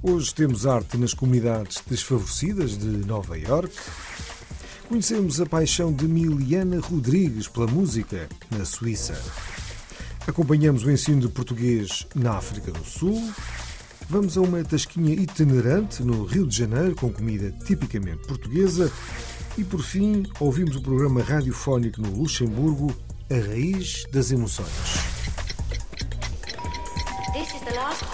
Hoje temos arte nas comunidades desfavorecidas de Nova Iorque. Conhecemos a paixão de Miliana Rodrigues pela música na Suíça. Acompanhamos o ensino de português na África do Sul. Vamos a uma tasquinha itinerante no Rio de Janeiro com comida tipicamente portuguesa. E por fim, ouvimos o programa radiofónico no Luxemburgo, A Raiz das Emoções.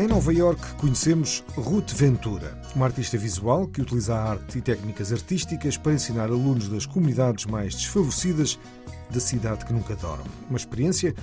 Em Nova Iorque conhecemos Ruth Ventura, uma artista visual que utiliza a arte e técnicas artísticas para ensinar alunos das comunidades mais desfavorecidas da cidade que nunca dorme. Uma experiência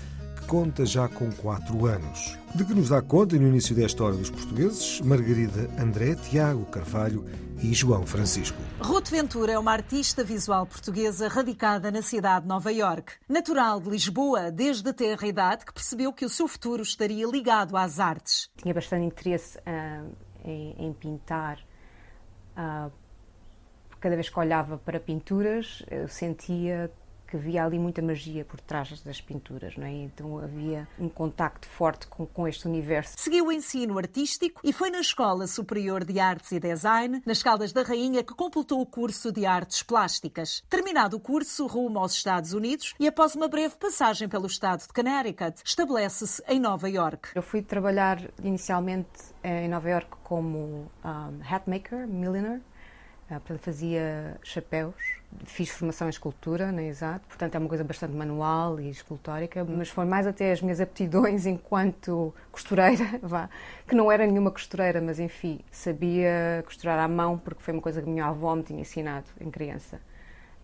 conta já com 4 anos. De que nos dá conta no início desta hora dos portugueses, Margarida André, Tiago Carvalho e João Francisco. Ruth Ventura é uma artista visual portuguesa radicada na cidade de Nova Iorque. Natural de Lisboa desde a tenra idade, que percebeu que o seu futuro estaria ligado às artes. tinha bastante interesse ah, em, em pintar. Ah, cada vez que olhava para pinturas, eu sentia que havia ali muita magia por trás das pinturas, não é? Então havia um contacto forte com, com este universo. Seguiu o ensino artístico e foi na Escola Superior de Artes e Design, nas Caldas da Rainha, que completou o curso de Artes Plásticas. Terminado o curso, rumo aos Estados Unidos e após uma breve passagem pelo estado de Connecticut, estabelece-se em Nova York. Eu fui trabalhar inicialmente eh, em Nova York como um, hat maker, milliner, Ah, portanto fazia chapéus. Fiz formação em escultura na Exato, portanto é uma coisa bastante manual e escultórica, mas foi mais até as minhas aptidões enquanto costureira, vá, que não era nenhuma costureira, mas enfim, sabia costurar à mão porque foi uma coisa que a minha avó me tinha ensinado em criança.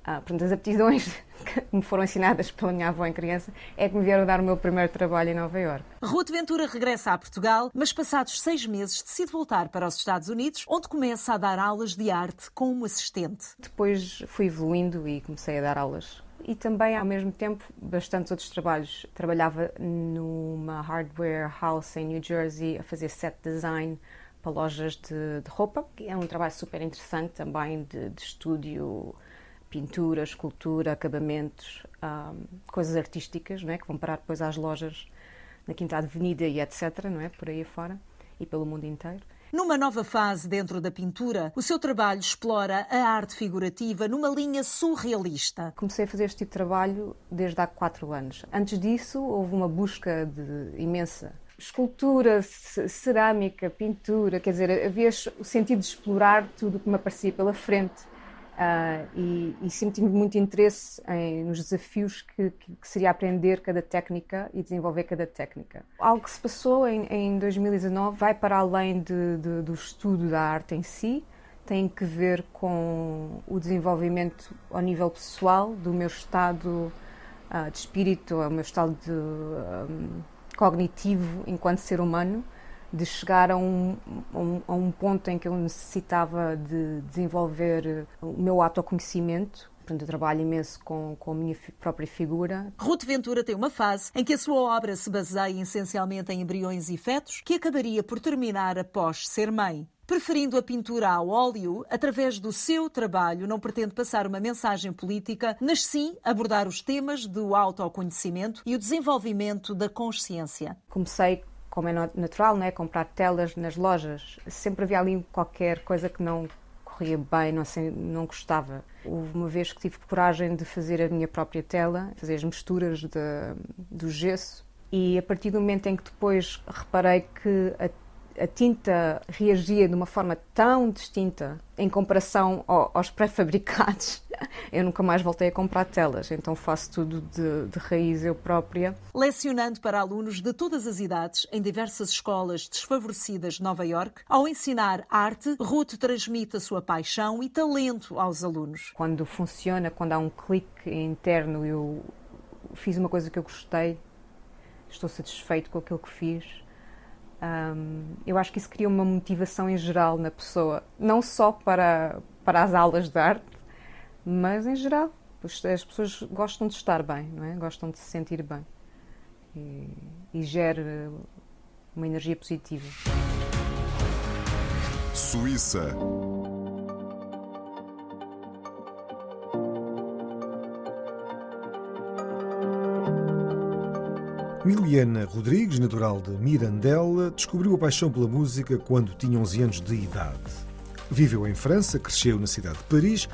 Ah, portanto, as aptidões que me foram ensinadas pela minha avó em criança é que me vieram dar o meu primeiro trabalho em Nova Iorque. Ruth Ventura regressa a Portugal, mas passados seis meses decide voltar para os Estados Unidos, onde começa a dar aulas de arte como assistente. Depois fui evoluindo e comecei a dar aulas. E também, ao mesmo tempo, bastantes outros trabalhos. Trabalhava numa hardware house em New Jersey a fazer set design para lojas de, de roupa. É um trabalho super interessante também de, de estúdio, pintura, escultura, acabamentos, ah, coisas artísticas, não é? que vão parar depois às lojas na Quinta Avenida e etc., não é? por aí afora e pelo mundo inteiro. Numa nova fase dentro da pintura, o seu trabalho explora a arte figurativa numa linha surrealista. Comecei a fazer este tipo de trabalho desde há quatro anos. Antes disso, houve uma busca de imensa escultura, cerâmica, pintura, quer dizer, havia o sentido de explorar tudo o que me aparecia pela frente. Ah, e, e sempre tive muito interesse em- nos desafios que, que- que seria aprender cada técnica e desenvolver cada técnica. Algo que se passou em, em 2019 vai para além de- de- do estudo da arte em si, tem que ver com o desenvolvimento ao nível pessoal, do meu estado ah, de espírito, o meu estado de, ahm, cognitivo enquanto ser humano, de chegar a um, a um, a um ponto em que eu necessitava de desenvolver o meu autoconhecimento. Portanto, eu trabalho imenso com, com a minha própria figura. Ruth Ventura tem uma fase em que a sua obra se baseia essencialmente em embriões e fetos, que acabaria por terminar após ser mãe. Preferindo a pintura ao óleo, através do seu trabalho não pretende passar uma mensagem política, mas sim abordar os temas do autoconhecimento e o desenvolvimento da consciência. Comecei, como é natural, né, a comprar telas nas lojas. Sempre havia ali qualquer coisa que não corria bem, não, sei, não gostava. Houve uma vez que tive coragem de fazer a minha própria tela, fazer as misturas de- do gesso, e a partir do momento em que depois reparei que a a tinta reagia de uma forma tão distinta em comparação ao, aos pré-fabricados, eu nunca mais voltei a comprar telas, então faço tudo de, de, raiz eu própria. Lecionando para alunos de todas as idades em diversas escolas desfavorecidas de Nova York, ao ensinar arte, Ruth transmite a sua paixão e talento aos alunos. Quando funciona, quando há um clique interno, eu fiz uma coisa que eu gostei, estou satisfeito com aquilo que fiz um, eu acho que isso cria uma motivação em geral na pessoa, não só para, para as aulas de arte, mas em geral. As pessoas gostam de estar bem, não é? gostam de se sentir bem e, e gera uma energia positiva. Suíça. Miliana Rodrigues, natural de Mirandela, descobriu a paixão pela música quando tinha 11 anos de idade. Viveu em França, cresceu na cidade de Paris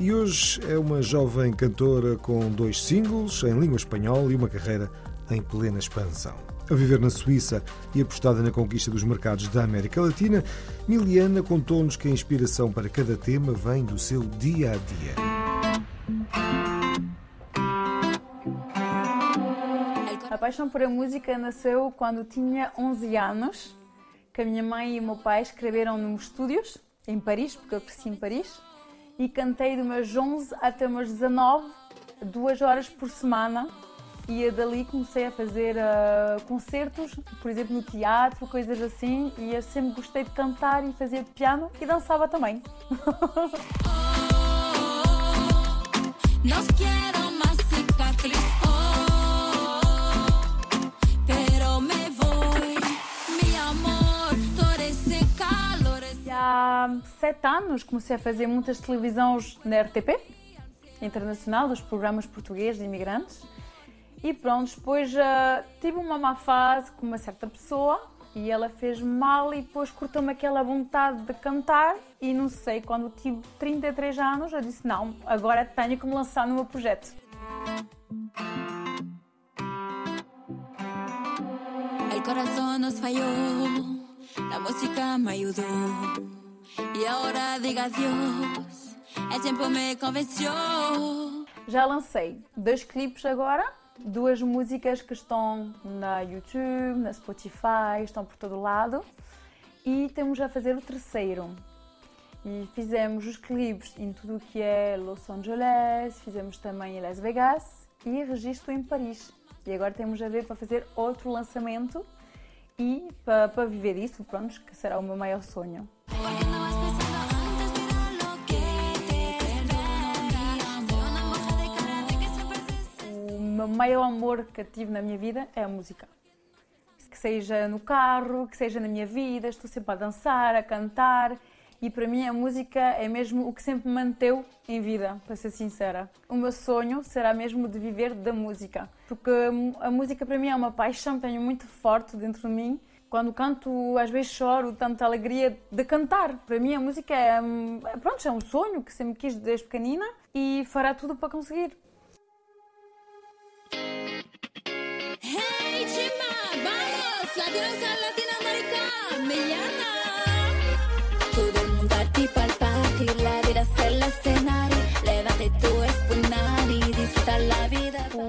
e hoje é uma jovem cantora com dois singles em língua espanhola e uma carreira em plena expansão. A viver na Suíça e apostada na conquista dos mercados da América Latina, Miliana contou-nos que a inspiração para cada tema vem do seu dia a dia. Paixão por a música nasceu quando tinha 11 anos, que a minha mãe e o meu pai escreveram nos estúdios, em Paris, porque eu cresci em Paris, e cantei dos meus 11 até meus 19, duas horas por semana, e dali comecei a fazer uh, concertos, por exemplo, no teatro, coisas assim, e eu sempre gostei de cantar e fazer piano e dançava também. Nos quiero más há sete anos comecei a fazer muitas televisões na RTP internacional, dos programas portugueses de imigrantes. E pronto, depois uh, tive uma má fase com uma certa pessoa e ela fez mal e depois cortou-me aquela vontade de cantar e não sei, quando tive 33 anos eu disse não, agora tenho que me lançar no meu projeto. Nos música me. E agora diga adiós. É tempo me convenceu. Já lancei dois clipes agora, duas músicas que estão na YouTube, na Spotify, estão por todo lado. E temos a fazer o terceiro. E fizemos os clipes em tudo o que é Los Angeles, fizemos também em Las Vegas e registro em Paris. E agora temos a ver para fazer outro lançamento e para, para viver isso, pronto, que será o meu maior sonho. Maior amor que tive na minha vida é a música. Que seja no carro, que seja na minha vida, estou sempre a dançar, a cantar. E para mim a música é mesmo o que sempre me manteve em vida, para ser sincera. O meu sonho será mesmo de viver da música, porque a música para mim é uma paixão, tenho muito forte dentro de mim quando canto, às vezes choro, tanta alegria de cantar. Para mim, a música é, é, pronto, é um sonho que sempre quis desde pequenina e fará tudo para conseguir.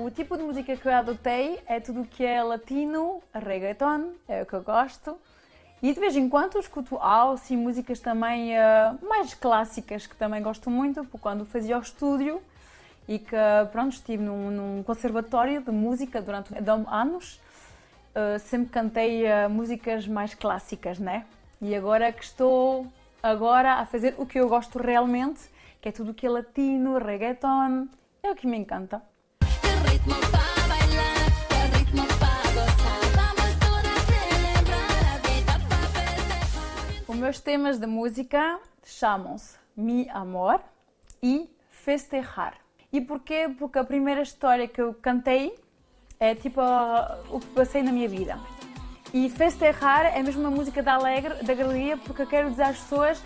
O tipo de música que eu adotei é tudo o que é latino, reggaeton, é o que eu gosto. E de vez em quando escuto house e músicas também uh, mais clássicas, que também gosto muito, porque quando fazia o estúdio e que, pronto, estive num, num conservatório de música durante anos, uh, sempre cantei uh, músicas mais clássicas, né? E agora que estou agora a fazer o que eu gosto realmente, que é tudo o que é latino, reggaeton, é o que me encanta. Os meus temas de música chamam-se Mi Amor e Festejar. E porquê? Porque a primeira história que eu cantei é tipo o que passei na minha vida. E festejar é mesmo uma música da alegre, da alegria, porque eu quero dizer às pessoas,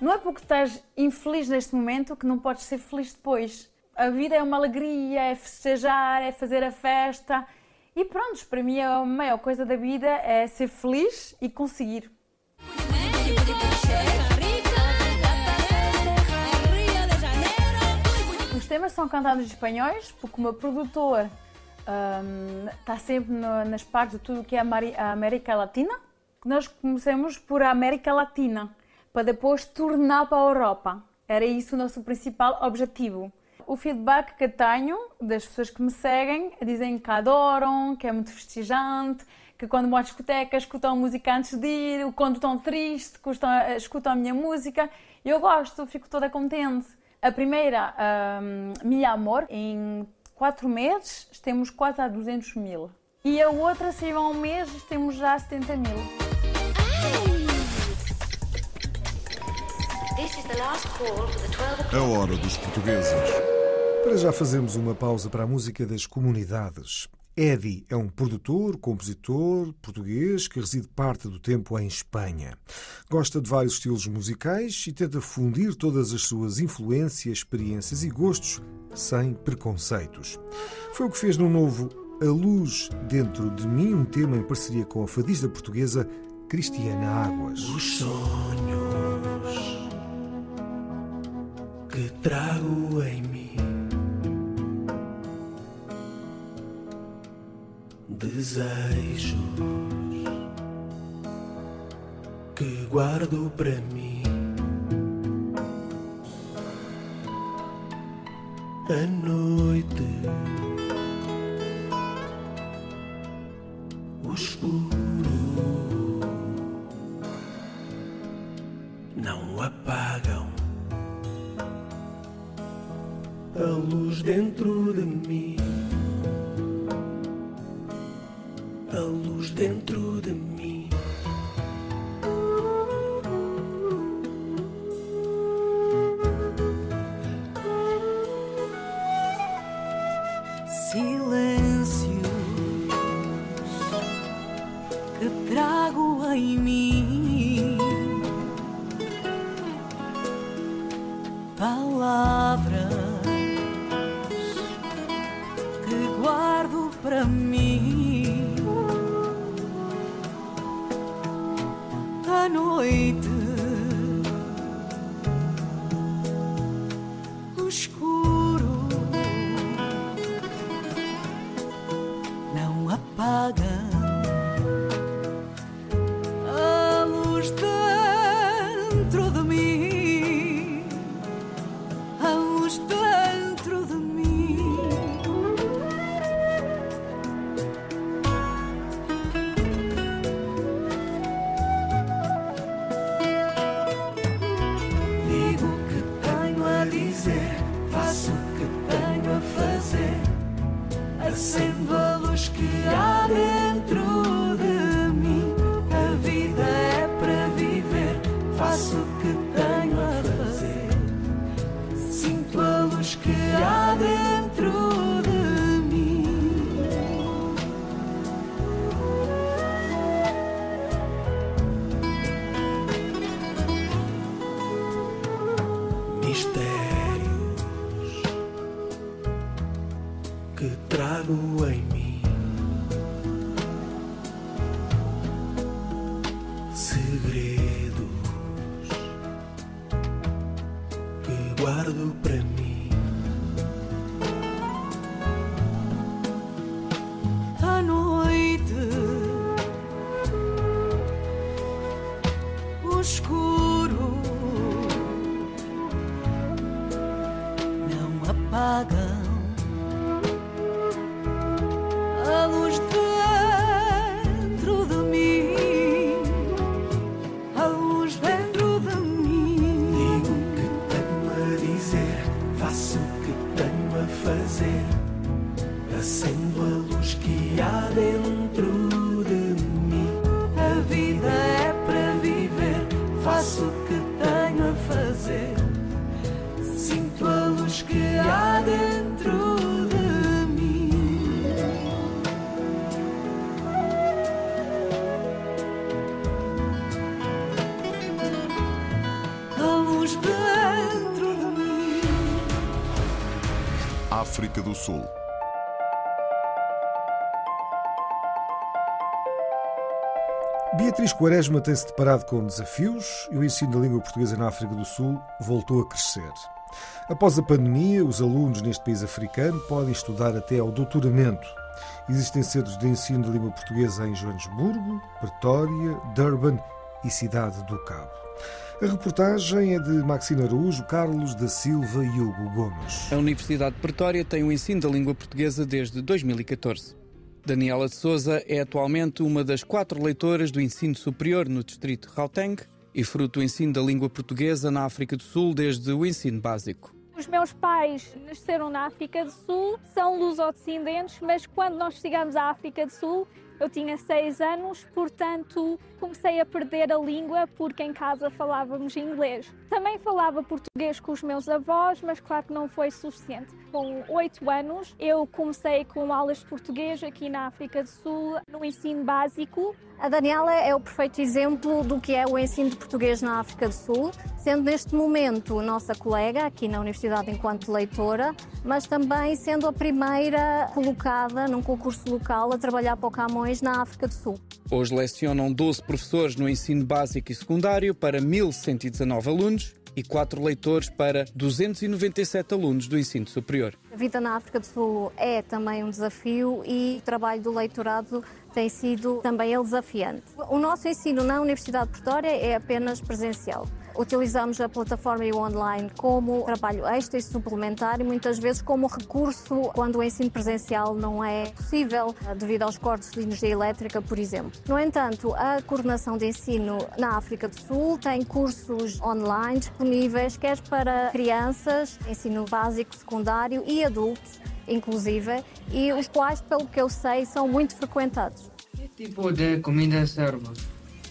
não é porque estás infeliz neste momento que não podes ser feliz depois a vida é uma alegria, é festejar, é fazer a festa. E pronto, para mim a maior coisa da vida é ser feliz e conseguir. Os temas são cantados em espanhóis porque o meu produtor está sempre no- nas partes de tudo que é a América Latina. Nós começamos por a América Latina para depois tornar para a Europa. Era isso o nosso principal objetivo. O feedback que tenho das pessoas que me seguem dizem que adoram, que é muito festejante, que quando vão à discoteca escutam música antes de ir, quando estão tristes, escutam, escutam a minha música. Eu gosto, fico toda contente. A primeira, um, Amor, em quatro meses temos quase a 200 mil. E a outra, se vão um mês, temos já 70 mil. This is the last call for the 12 A hora dos portugueses. Para já fazermos uma pausa para a música das comunidades. Eddie é um produtor, compositor português que reside parte do tempo em Espanha. Gosta de vários estilos musicais e tenta fundir todas as suas influências, experiências e gostos sem preconceitos. Foi o que fez no novo A Luz Dentro de Mim, um tema em parceria com a fadista portuguesa Cristiana Águas. Os sonhos que trago em mim, desejos que guardo para mim. A noite, o escuro que trago em mim, faço o que fazer. Acendo a luz que há dentro África do Sul. Beatriz Quaresma tem-se deparado com desafios e o ensino da língua portuguesa na África do Sul voltou a crescer. Após a pandemia, os alunos neste país africano podem estudar até ao doutoramento. Existem centros de ensino de língua portuguesa em Joanesburgo, Pretória, Durban e Cidade do Cabo. A reportagem é de Maxine Araújo, Carlos da Silva e Hugo Gomes. A Universidade de Pretória tem o ensino da língua portuguesa desde 2014. Daniela de Souza é atualmente uma das quatro leitoras do ensino superior no distrito Gauteng e fruto do ensino da língua portuguesa na África do Sul desde o ensino básico. Os meus pais nasceram na África do Sul, são lusodescendentes, mas quando nós chegamos à África do Sul, eu tinha seis anos, portanto comecei a perder a língua porque em casa falávamos inglês. Também falava português com os meus avós, mas claro que não foi suficiente. Com oito anos eu comecei com aulas de português aqui na África do Sul, no ensino básico. A Daniela é o perfeito exemplo do que é o ensino de português na África do Sul, sendo neste momento nossa colega aqui na Universidade enquanto leitora, mas também sendo a primeira colocada num concurso local a trabalhar para o Camões na África do Sul. Hoje lecionam 12 professores no ensino básico e secundário para 1.119 alunos e 4 leitores para 297 alunos do ensino superior. A vida na África do Sul é também um desafio e o trabalho do leitorado tem sido também desafiante. O nosso ensino na Universidade de Pretória é apenas presencial. Utilizamos a plataforma e o online como trabalho extra e suplementar e muitas vezes como recurso quando o ensino presencial não é possível devido aos cortes de energia elétrica, por exemplo. No entanto, a coordenação de ensino na África do Sul tem cursos online disponíveis, quer para crianças, ensino básico, secundário e adultos, inclusive, e os quais, pelo que eu sei, são muito frequentados. Que tipo de comida serve?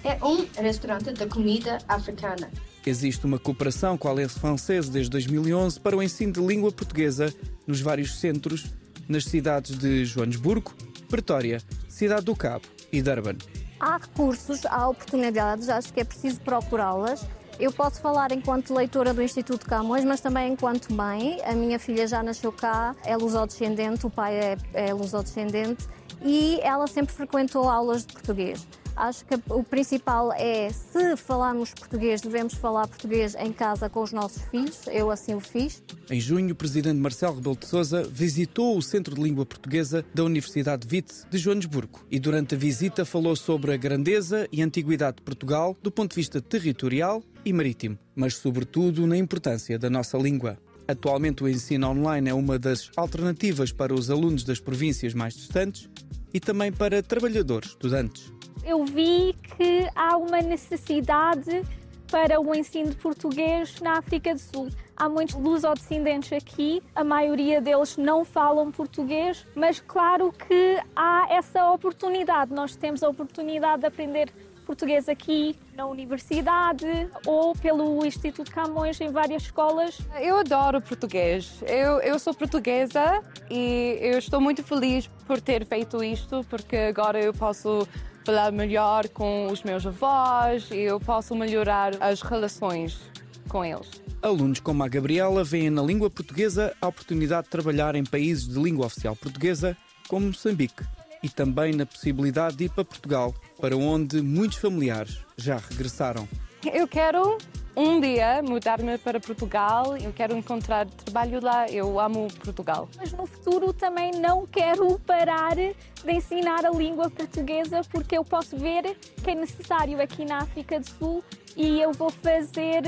É um restaurante de comida africana. Existe uma cooperação com a Aliança Francesa desde 2011 para o ensino de língua portuguesa nos vários centros nas cidades de Joanesburgo, Pretória, Cidade do Cabo e Durban. Há recursos, há oportunidades, acho que é preciso procurá-las. Eu posso falar enquanto leitora do Instituto Camões, mas também enquanto mãe. A minha filha já nasceu cá, é lusodescendente, o pai é, é lusodescendente e ela sempre frequentou aulas de português. Acho que o principal é, se falarmos português, devemos falar português em casa com os nossos filhos. Eu assim o fiz. Em junho, o presidente Marcelo Rebelo de Sousa visitou o Centro de Língua Portuguesa da Universidade Witts de Joanesburgo e durante a visita falou sobre a grandeza e antiguidade de Portugal do ponto de vista territorial e marítimo, mas sobretudo na importância da nossa língua. Atualmente, o ensino online é uma das alternativas para os alunos das províncias mais distantes e também para trabalhadores, estudantes eu vi que há uma necessidade para o ensino de português na África do Sul. Há muitos lusodescendentes aqui, a maioria deles não falam português, mas claro que há essa oportunidade. Nós temos a oportunidade de aprender português aqui na universidade ou pelo Instituto Camões em várias escolas. Eu adoro português. Eu, eu sou portuguesa e eu estou muito feliz por ter feito isto, porque agora eu posso falar melhor com os meus avós e eu posso melhorar as relações com eles. Alunos como a Gabriela veem na língua portuguesa a oportunidade de trabalhar em países de língua oficial portuguesa, como Moçambique, e também na possibilidade de ir para Portugal, para onde muitos familiares já regressaram. Eu quero um dia mudar-me para Portugal, eu quero encontrar trabalho lá, eu amo Portugal. Mas no futuro também não quero parar de ensinar a língua portuguesa porque eu posso ver que é necessário aqui na África do Sul e eu vou fazer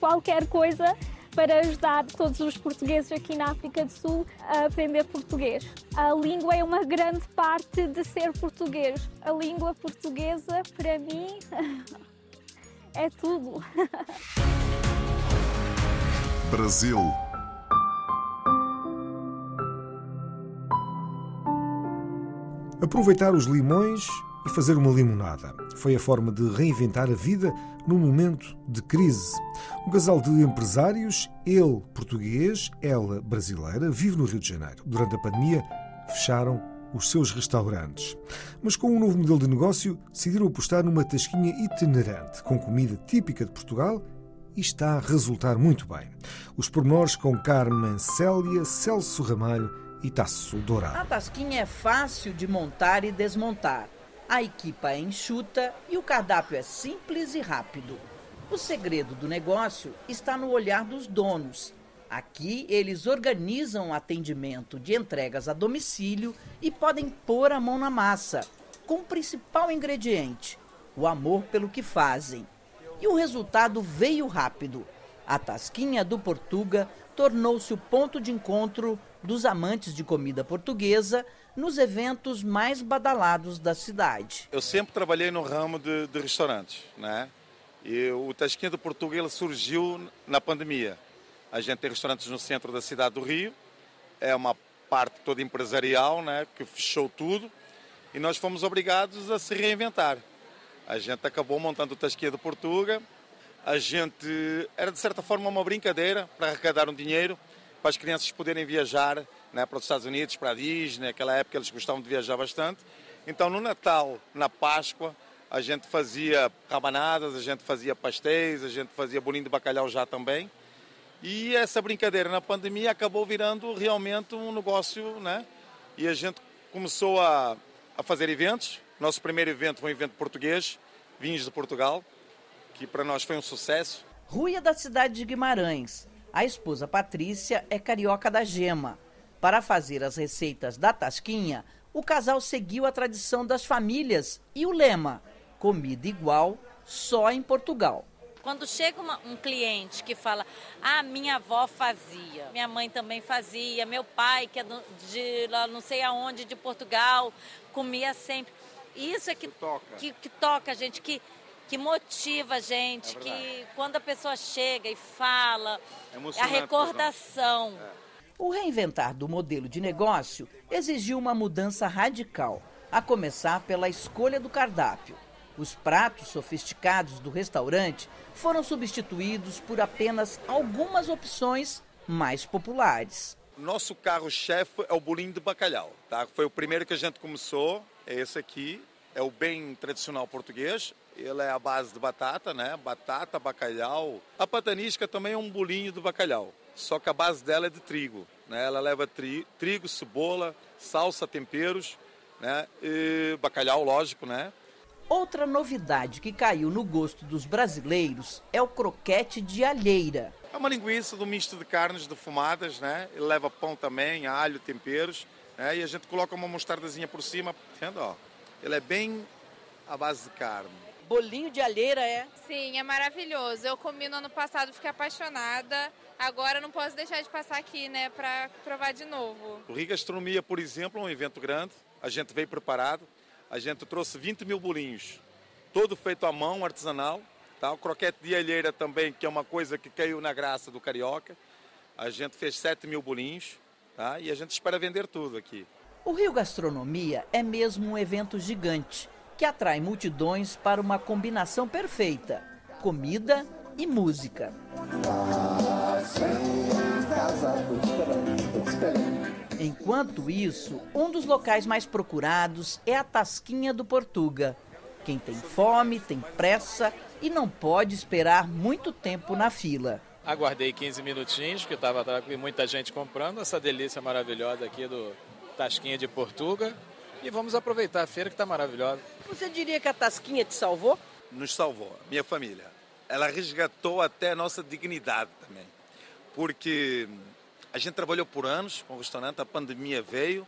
qualquer coisa para ajudar todos os portugueses aqui na África do Sul a aprender português. A língua é uma grande parte de ser português. A língua portuguesa, para mim, é tudo. Brasil. Aproveitar os limões e fazer uma limonada. Foi a forma de reinventar a vida num momento de crise. Um casal de empresários, ele português, ela brasileira, vive no Rio de Janeiro. Durante a pandemia, fecharam os seus restaurantes. Mas com um novo modelo de negócio, decidiram apostar numa tasquinha itinerante, com comida típica de Portugal e está a resultar muito bem. Os pormenores com Carmen Célia, Celso Ramalho e Tasso Dourado. A tasquinha é fácil de montar e desmontar. A equipa é enxuta e o cardápio é simples e rápido. O segredo do negócio está no olhar dos donos. Aqui eles organizam atendimento de entregas a domicílio e podem pôr a mão na massa, com o principal ingrediente: o amor pelo que fazem. E o resultado veio rápido. A Tasquinha do Portuga tornou-se o ponto de encontro dos amantes de comida portuguesa nos eventos mais badalados da cidade. Eu sempre trabalhei no ramo de, de restaurantes, né? E o Tasquinha do Portuga ele surgiu na pandemia. A gente tem restaurantes no centro da cidade do Rio, é uma parte toda empresarial, né, que fechou tudo, e nós fomos obrigados a se reinventar. A gente acabou montando o Tasquinha do Portuga, a gente era de certa forma uma brincadeira para arrecadar um dinheiro para as crianças poderem viajar né, para os Estados Unidos, para a Disney, naquela época eles gostavam de viajar bastante. Então no Natal, na Páscoa, a gente fazia rabanadas, a gente fazia pastéis, a gente fazia bolinho de bacalhau já também. E essa brincadeira na pandemia acabou virando realmente um negócio, né? E a gente começou a, a fazer eventos. Nosso primeiro evento foi um evento português, Vinhos de Portugal, que para nós foi um sucesso. Rui é da cidade de Guimarães. A esposa Patrícia é carioca da gema. Para fazer as receitas da Tasquinha, o casal seguiu a tradição das famílias e o lema: comida igual só em Portugal. Quando chega uma, um cliente que fala, ah, minha avó fazia, minha mãe também fazia, meu pai, que é de lá não sei aonde, de Portugal, comia sempre. Isso é que toca, que, que toca a gente, que, que motiva a gente, é que quando a pessoa chega e fala, é a recordação. É. O reinventar do modelo de negócio exigiu uma mudança radical, a começar pela escolha do cardápio. Os pratos sofisticados do restaurante foram substituídos por apenas algumas opções mais populares. Nosso carro-chefe é o bolinho de bacalhau. Tá? Foi o primeiro que a gente começou, é esse aqui. É o bem tradicional português. Ele é a base de batata, né? Batata, bacalhau. A patanisca também é um bolinho de bacalhau, só que a base dela é de trigo. Né? Ela leva tri, trigo, cebola, salsa, temperos, né? E bacalhau, lógico, né? Outra novidade que caiu no gosto dos brasileiros é o croquete de alheira. É uma linguiça do misto de carnes defumadas, né? Ele leva pão também, alho, temperos, né? E a gente coloca uma mostardazinha por cima, vendo, ó. Ele é bem à base de carne. Bolinho de alheira é? Sim, é maravilhoso. Eu comi no ano passado, fiquei apaixonada. Agora não posso deixar de passar aqui, né, para provar de novo. O Rio Gastronomia, por exemplo, é um evento grande. A gente veio preparado a gente trouxe 20 mil bolinhos, todo feito à mão, artesanal. Tá? O croquete de alheira também, que é uma coisa que caiu na graça do carioca. A gente fez 7 mil bolinhos tá? e a gente espera vender tudo aqui. O Rio Gastronomia é mesmo um evento gigante que atrai multidões para uma combinação perfeita: comida e música. Enquanto isso, um dos locais mais procurados é a Tasquinha do Portuga. Quem tem fome, tem pressa e não pode esperar muito tempo na fila. Aguardei 15 minutinhos, porque estava muita gente comprando essa delícia maravilhosa aqui do Tasquinha de Portuga. E vamos aproveitar a feira que está maravilhosa. Você diria que a Tasquinha te salvou? Nos salvou, minha família. Ela resgatou até a nossa dignidade também. Porque a gente trabalhou por anos com o restaurante, a pandemia veio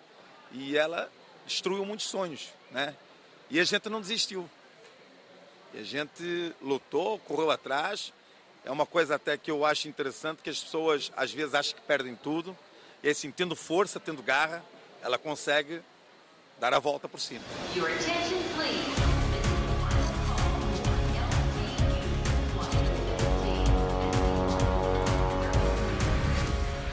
e ela destruiu muitos sonhos, né? E a gente não desistiu. E a gente lutou, correu atrás. É uma coisa até que eu acho interessante, que as pessoas às vezes acham que perdem tudo. E assim, tendo força, tendo garra, ela consegue dar a volta por cima.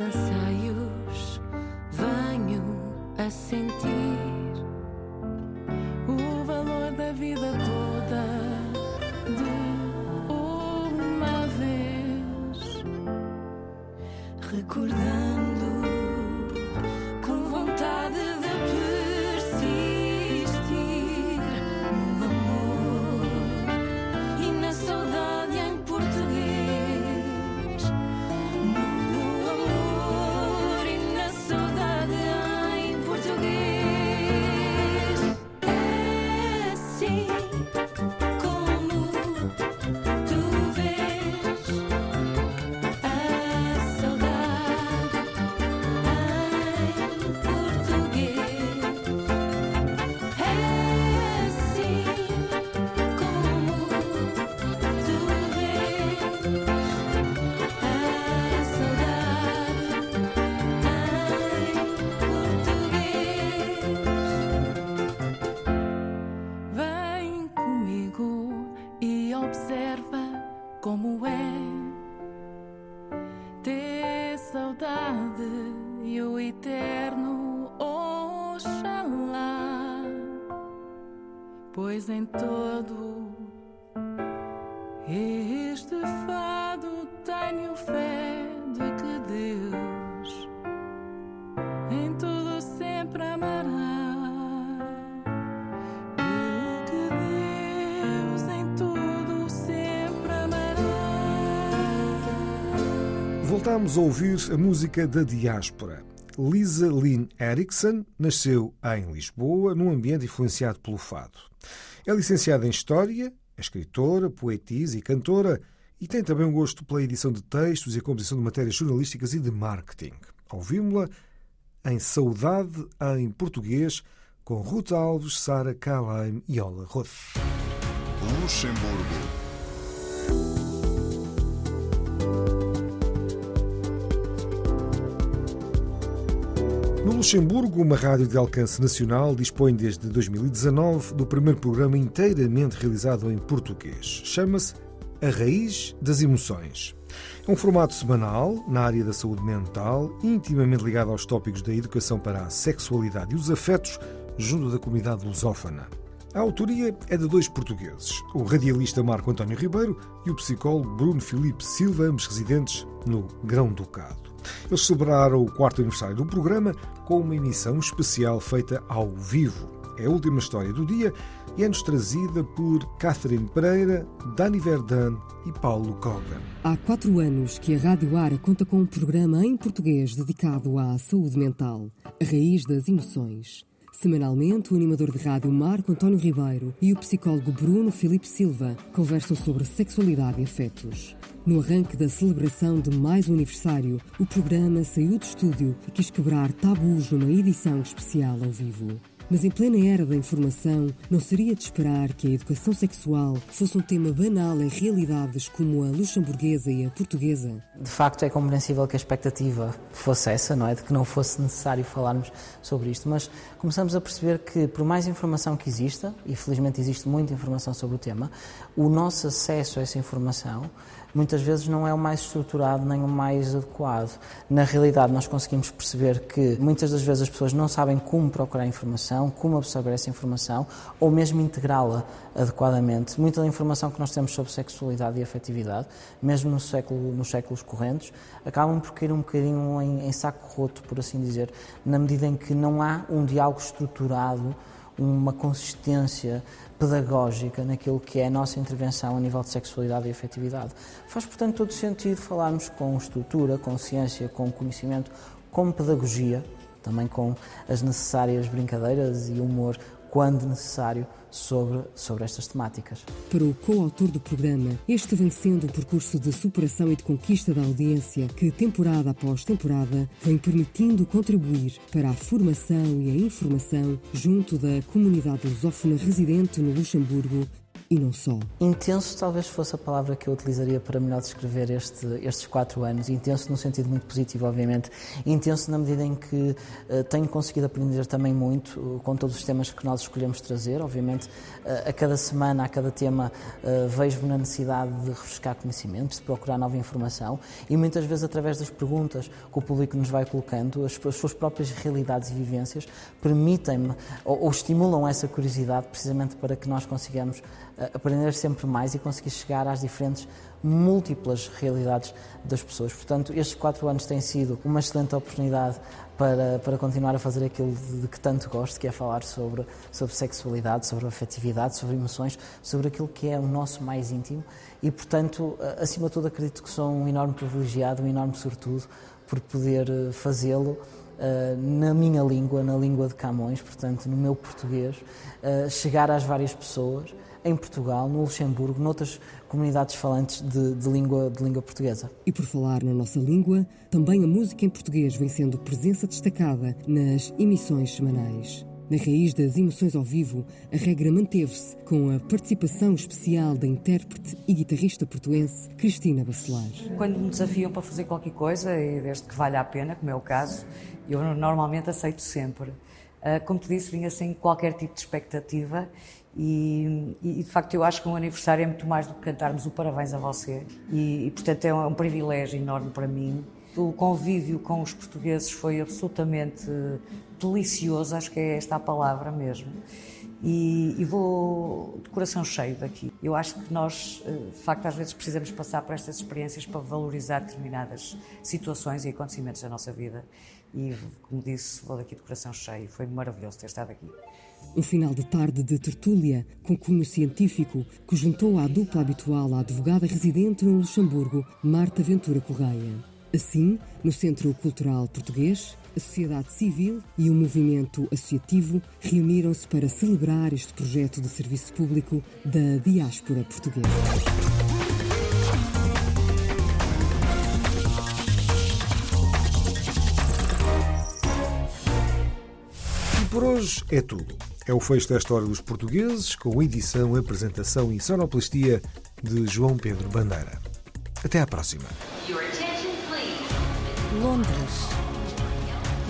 Anseios venho a sentir pois em todo este fado tenho fé de que Deus em tudo sempre amará. Voltámos a ouvir a música da diáspora. Lisa Lynn Erickson nasceu em Lisboa, num ambiente influenciado pelo fado. É licenciada em História, é escritora, poetisa e cantora e tem também um gosto pela edição de textos e composição de matérias jornalísticas e de marketing. Ouvimos-la em Saudade em Português com Ruth Alves, Sara Kalaim e Ola Roth. Luxemburgo. Luxemburgo, uma rádio de alcance nacional dispõe desde 2019 do primeiro programa inteiramente realizado em português. Chama-se A Raiz das Emoções. É um formato semanal na área da saúde mental, intimamente ligado aos tópicos da educação para a sexualidade e os afetos junto da comunidade lusófona. A autoria é de dois portugueses, o radialista Marco António Ribeiro e o psicólogo Bruno Filipe Silva, ambos residentes no Grão-Ducado. Eles celebraram o quarto aniversário do programa com uma emissão especial feita ao vivo. É a última história do dia e é-nos trazida por Catherine Pereira, Dani Verdun e Paulo Kogan. Há quatro anos que a Rádio Ara conta com um programa em português dedicado à saúde mental, a raiz das emoções. Semanalmente, o animador de rádio Marco António Ribeiro e o psicólogo Bruno Filipe Silva conversam sobre sexualidade e afetos. No arranque da celebração de mais um aniversário, o programa saiu do estúdio e quis quebrar tabus numa edição especial ao vivo. Mas em plena era da informação, não seria de esperar que a educação sexual fosse um tema banal em realidades como a luxemburguesa e a portuguesa. De facto, é compreensível que a expectativa fosse essa, não é? De que não fosse necessário falarmos sobre isto, mas começamos a perceber que, por mais informação que exista, e felizmente existe muita informação sobre o tema, o nosso acesso a essa informação muitas vezes não é o mais estruturado nem o mais adequado. Na realidade, nós conseguimos perceber que muitas das vezes as pessoas não sabem como procurar informação, como absorver essa informação ou mesmo integrá-la adequadamente. Muita da informação que nós temos sobre sexualidade e afetividade, mesmo no século, nos séculos correntes, acabam por cair um bocadinho em, em saco roto, por assim dizer, na medida em que não há um diálogo estruturado uma consistência pedagógica naquilo que é a nossa intervenção a nível de sexualidade e afetividade. Faz, portanto, todo sentido falarmos com estrutura, com ciência, com conhecimento, com pedagogia, também com as necessárias brincadeiras e humor quando necessário, sobre, sobre estas temáticas. Para o coautor do programa, este vem sendo um percurso de superação e de conquista da audiência que, temporada após temporada, vem permitindo contribuir para a formação e a informação junto da comunidade lusófona residente no Luxemburgo e não só. Intenso talvez fosse a palavra que eu utilizaria para melhor descrever este, estes quatro anos. Intenso num sentido muito positivo, obviamente. Intenso na medida em que uh, tenho conseguido aprender também muito uh, com todos os temas que nós escolhemos trazer. Obviamente, uh, a cada semana, a cada tema, vejo-me na necessidade de refrescar conhecimentos, de procurar nova informação e muitas vezes através das perguntas que o público nos vai colocando, as, as suas próprias realidades e vivências permitem-me ou, ou estimulam essa curiosidade precisamente para que nós consigamos aprender sempre mais e conseguir chegar às diferentes múltiplas realidades das pessoas. Portanto, estes quatro anos têm sido uma excelente oportunidade para, para continuar a fazer aquilo de que tanto gosto, que é falar sobre, sobre sexualidade, sobre afetividade, sobre emoções, sobre aquilo que é o nosso mais íntimo e, portanto, acima de tudo, acredito que sou um enorme privilegiado, um enorme sortudo por poder eh, fazê-lo Uh, na minha língua, na língua de Camões, portanto, no meu português, uh, chegar às várias pessoas em Portugal, no Luxemburgo, noutras comunidades falantes de, de, língua, de língua portuguesa. E por falar na nossa língua, também a música em português vem sendo presença destacada nas emissões semanais. Na raiz das emoções ao vivo, a regra manteve-se com a participação especial da intérprete e guitarrista portuense Cristina Bacelar. Quando me desafiam para fazer qualquer coisa, e desde que valha a pena, como é o caso, eu normalmente aceito sempre. Ah, como te disse, vinha sem qualquer tipo de expectativa e, e, de facto eu acho que um aniversário é muito mais do que cantarmos o parabéns a você e, e portanto é um, é um, privilégio enorme para mim. O convívio com os portugueses foi absolutamente delicioso, acho que é esta a palavra mesmo. E, e, vou de coração cheio daqui. Eu acho que nós, eh, de facto, às vezes precisamos passar por estas experiências para valorizar determinadas situações e acontecimentos da nossa vida. E, como disse, vou daqui de coração cheio. Foi maravilhoso ter estado aqui. Um final de tarde de tertúlia com cunho científico que juntou à dupla habitual a advogada residente no Luxemburgo, Marta Ventura Correia. Assim, no Centro Cultural Português, a sociedade civil e o movimento associativo reuniram-se para celebrar este projeto de serviço público da diáspora portuguesa. E por hoje é tudo. É o fecho desta hora dos portugueses, com edição, apresentação e sonoplastia de João Pedro Bandeira. Até à próxima. Londres.